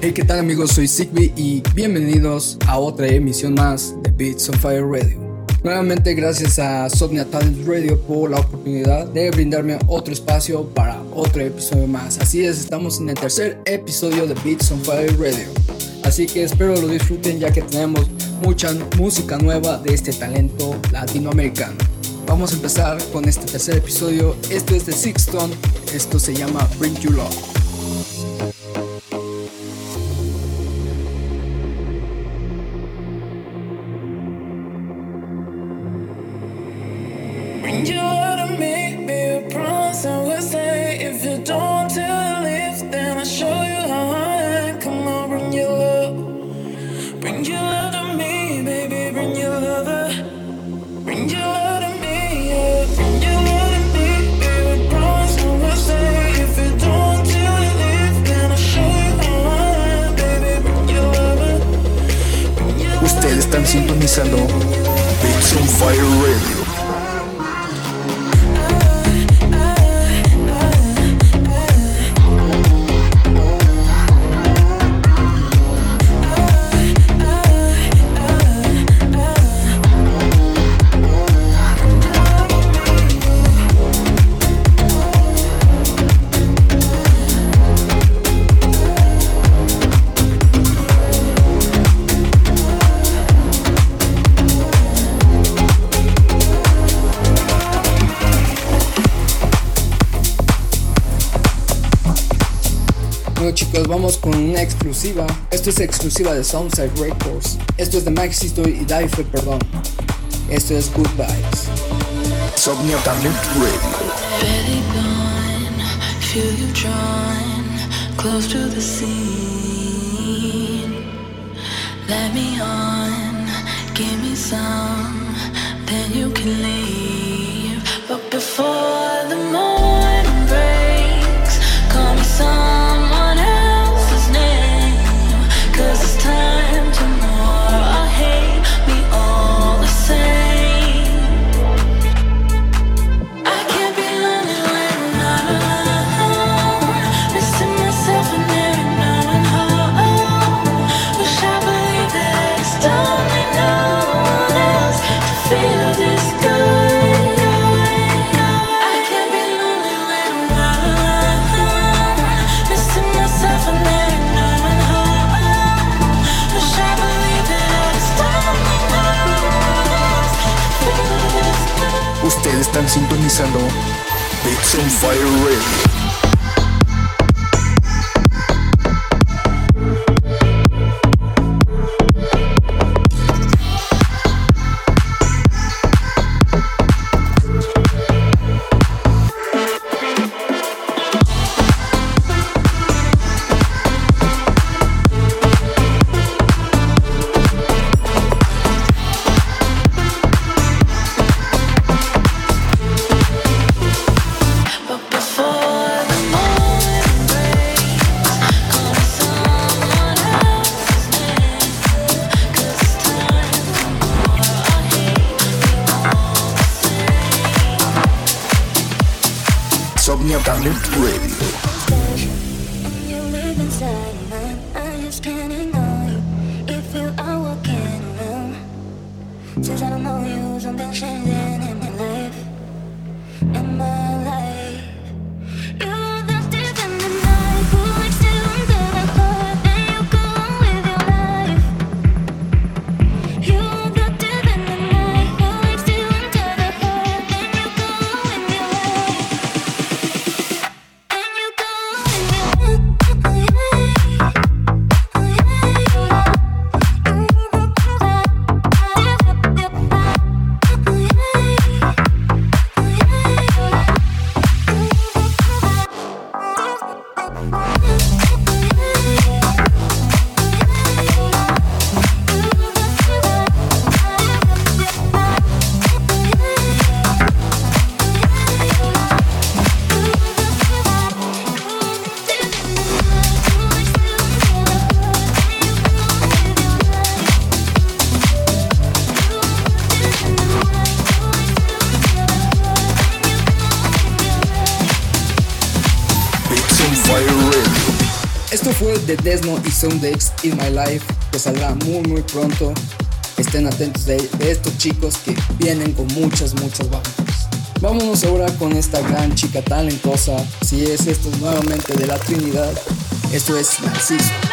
Hey, ¿qué tal amigos? Soy Sigby y bienvenidos a otra emisión más de Beats on Fire Radio. Nuevamente gracias a Somnia Talent Radio por la oportunidad de brindarme otro espacio para otro episodio más. Así es, estamos en el tercer episodio de Beats on Fire Radio. Así que espero lo disfruten ya que tenemos mucha música nueva de este talento latinoamericano. Vamos a empezar con este tercer episodio. Esto es de Sixton. Esto se llama Bring You Love. Exclusiva. Esto es exclusiva de Soundside Records. Esto es de Max Story y Daife, perdón. Esto es Good Vibes. Somnia Talent Radio. feel you drawn close to the scene. Let me on, give me some, then you can leave. Since I don't know you, something changing. De Desno y Soundex In My Life, que saldrá muy muy pronto. Estén atentos de, de estos chicos que vienen con muchas, muchas bandas. Vámonos ahora con esta gran chica talentosa. Si es esto nuevamente de la Trinidad, esto es Narciso.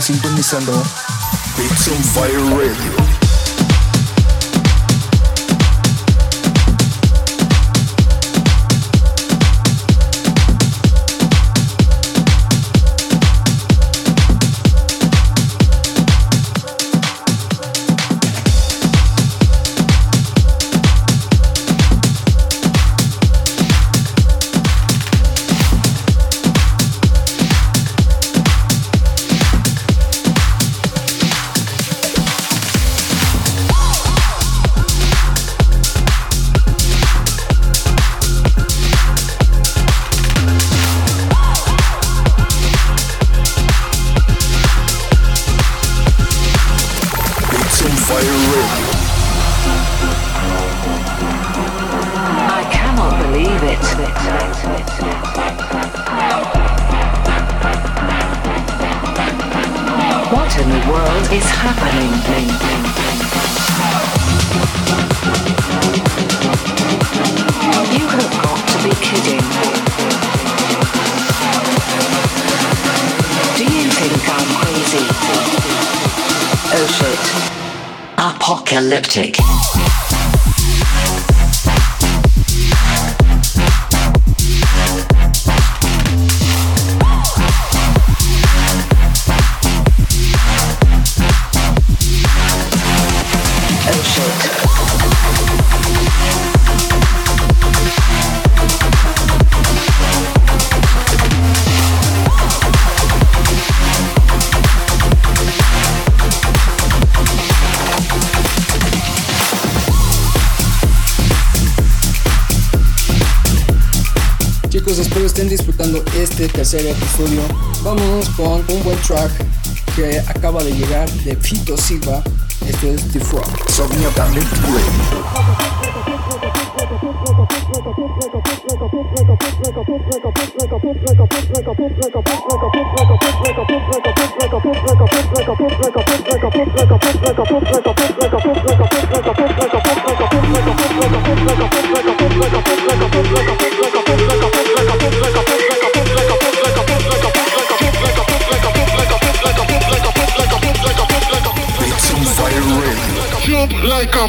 Sintonizando Beats on Fire Radio. Tercer episodio. Vámonos con un buen track que acaba de llegar de Fito Silva. Esto es The Frog. Sognia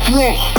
Talent like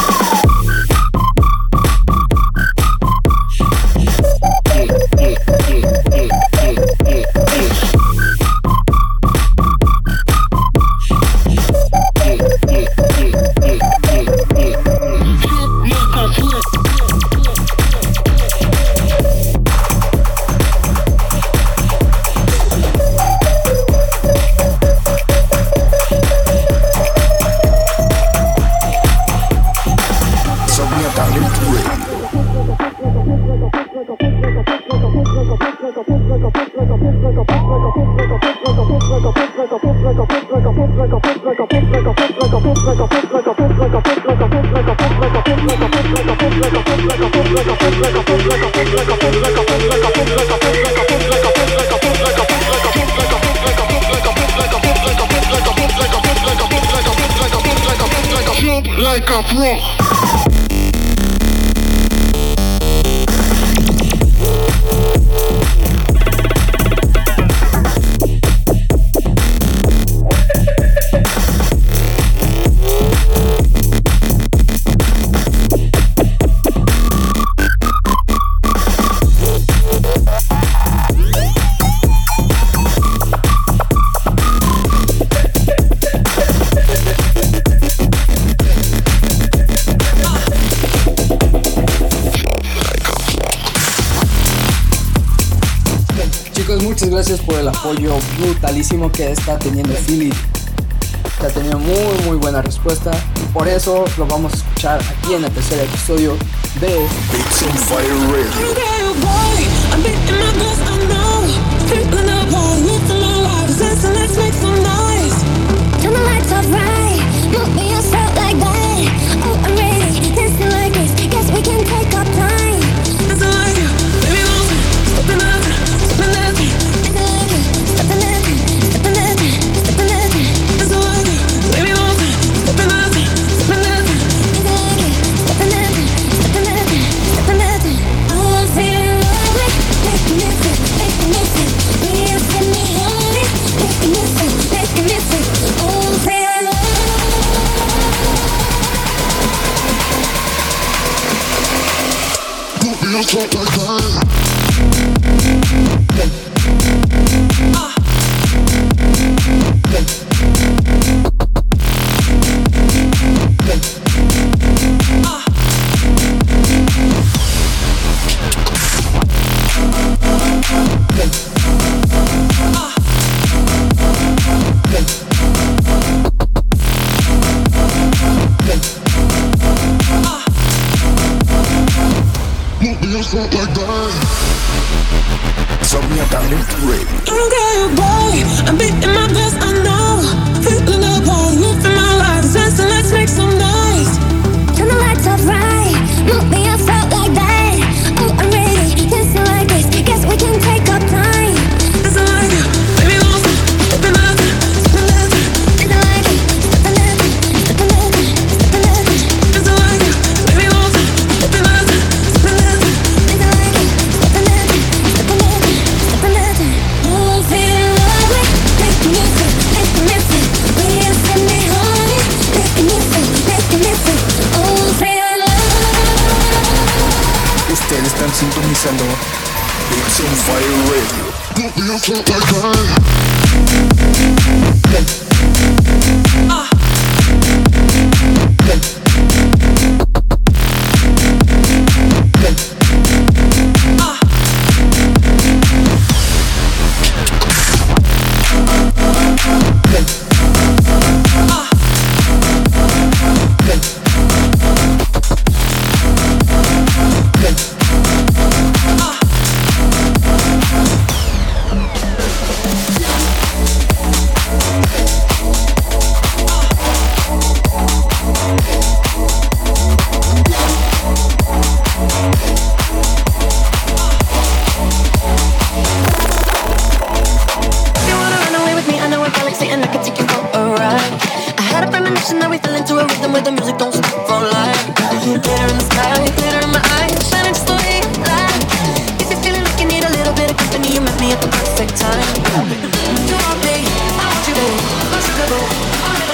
muchas gracias por el apoyo brutalísimo que está teniendo Philly. Ha tenido muy, muy buena respuesta. Y por eso lo vamos a escuchar aquí en el tercer episodio de Beats Fire Radio.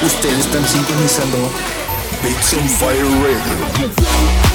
Ustedes están sintonizando Bits on Fire Radio.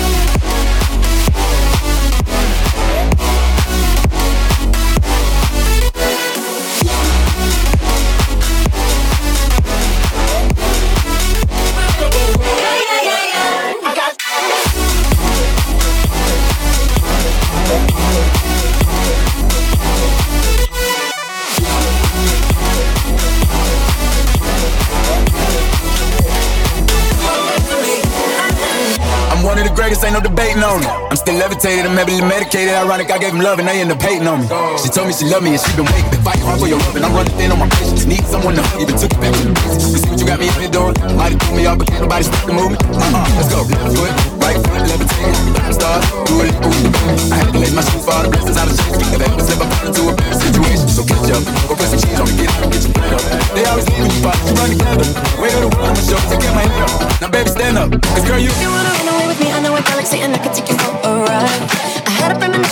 ain't no debating on it. I'm still levitated, I'm heavily medicated. Ironic, I gave him love and they end up hating on me. She told me she loved me and she been waiting, been fighting hard for your love, and I'm running thin on my patience. Need someone to even took it back to the basics. You see what you got me up here doing? Might have threw me off, but can't nobody stop the movement. Uh-uh, let's go, let's. Right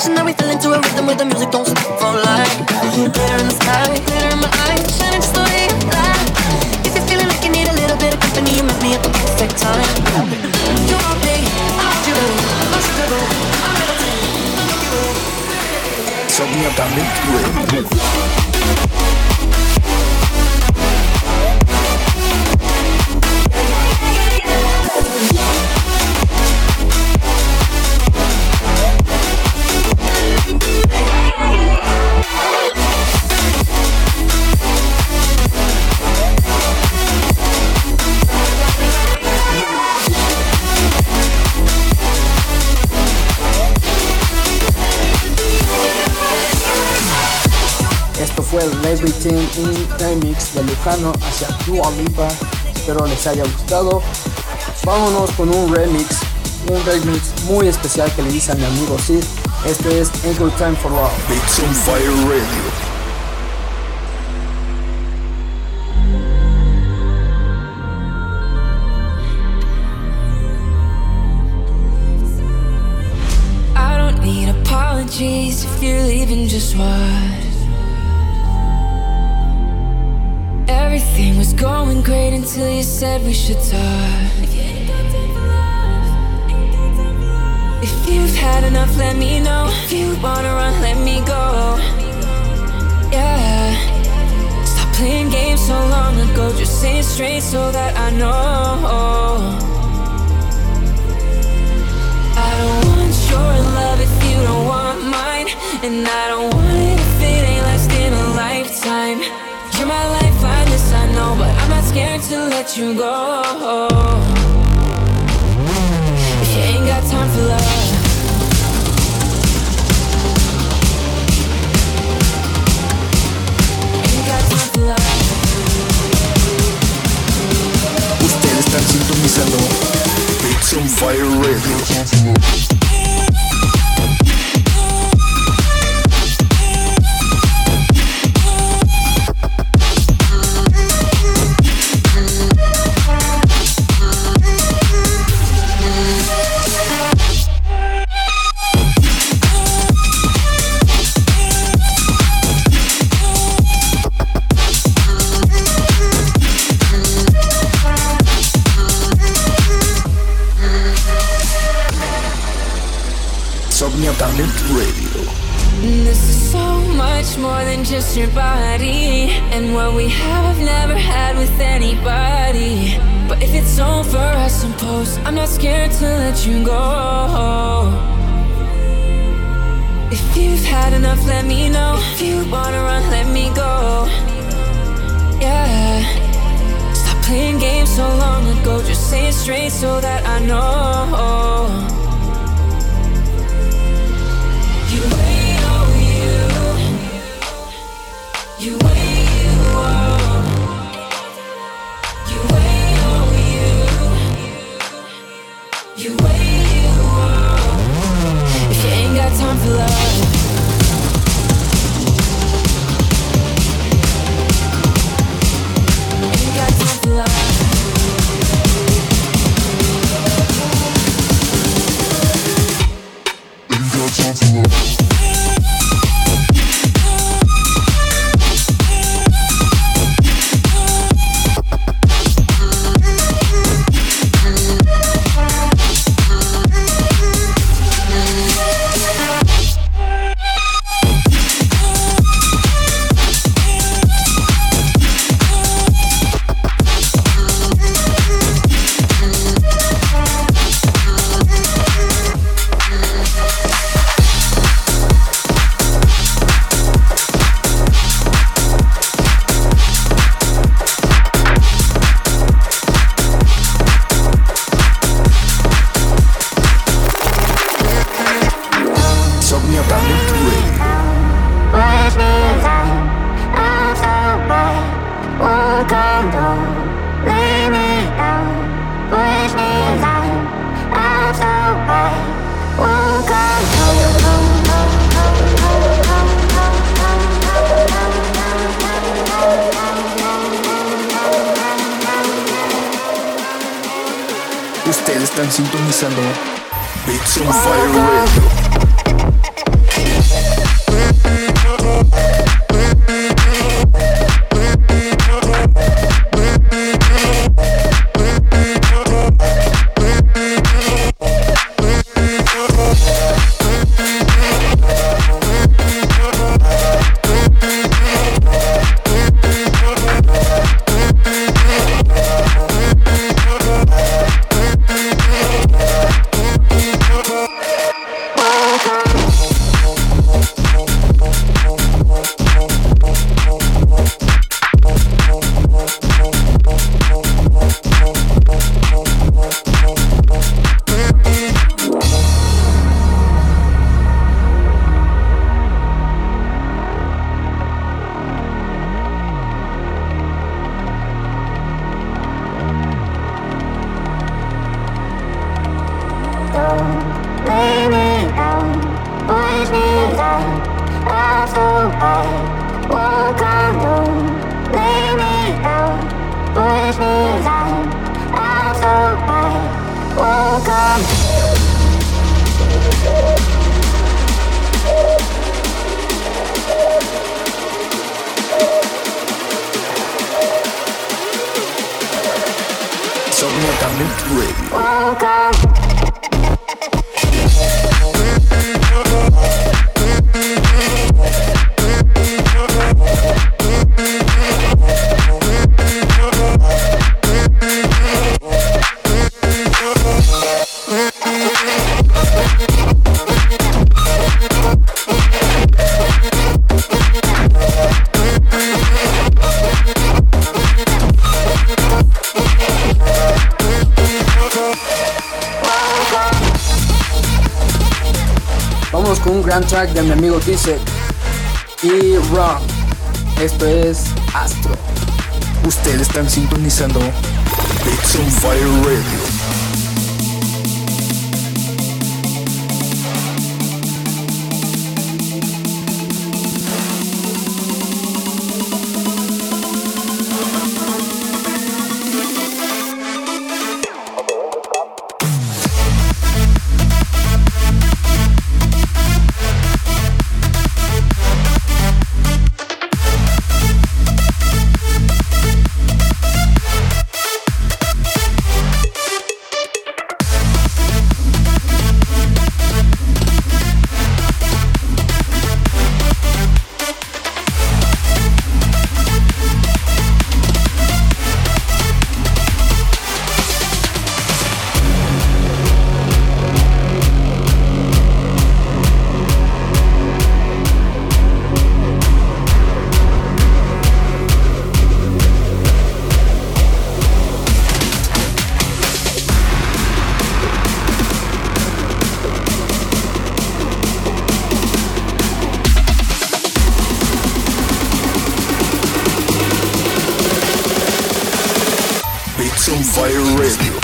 And that we fell into a rhythm where the music don't stop for life. Glitter in the sky, glitter in my eyes, shining just the way you like. If you're feeling like you need a little bit of company, you met me at the perfect time. You want me, I want you, I'm struggle, I'm you. Everything in Remix de Lujano hacia Dua Lipa. Espero les haya gustado. Vámonos con un remix, un remix muy especial que le hice a mi amigo Sid. Este es A Good Time for Love. Beats on Fire Radio. I don't need apologies if you're leaving, just what? Until you said we should talk. If you've had enough, let me know. If you wanna run, let me go. Yeah. Stop playing games so long ago. Just say it straight so that I know. I don't want your love if you don't want mine. And I don't want it if it ain't lasting a lifetime. You're my lifeline, know, but I'm not scared to let you go. If you ain't got time for love. Ain't got time for love. Ustedes están sintonizando Beats on Fire Radio. Say it straight so that I know Ustedes están sintonizando Beats on Fire Radio. Track de mi amigo Tizek y Ron. Esto es Astro. Ustedes están sintonizando Fire Radio. Esto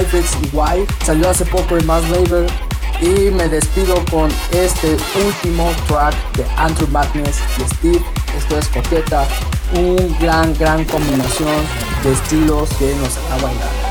Y Y. Salió hace poco en Mass Labor. Y me despido con este último track de Andrew Madness y Steve. Esto es Coqueta. Un gran, gran combinación de estilos que nos a bailar.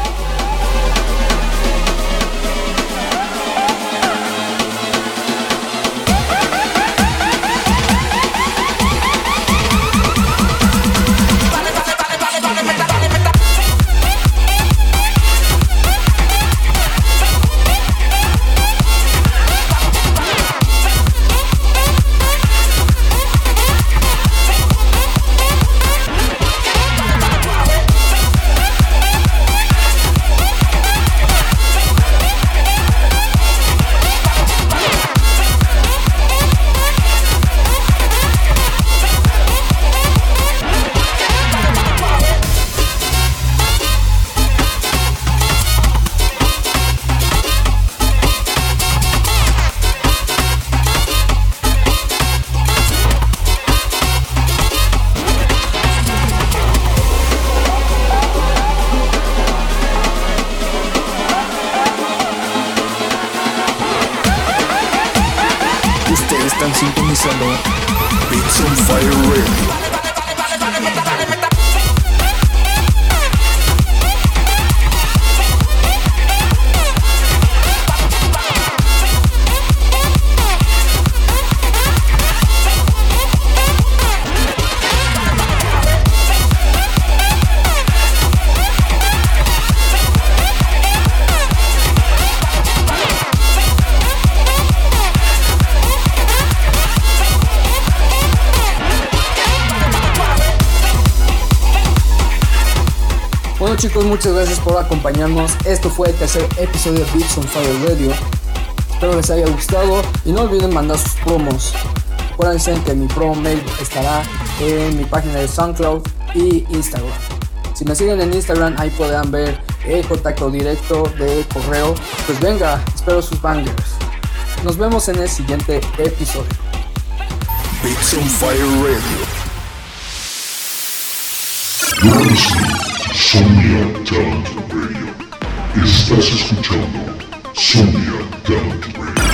Chicos, muchas gracias por acompañarnos. Esto fue el tercer episodio de Beats on Fire Radio. Espero les haya gustado y no olviden mandar sus promos. Acuérdense que mi promo mail estará en mi página de SoundCloud y Instagram. Si me siguen en Instagram, ahí podrán ver el contacto directo de correo. Pues venga, espero sus bangers. Nos vemos en el siguiente episodio. Beats on Fire Radio. Sonia Talent Radio. Estás escuchando Sonia Talent Radio.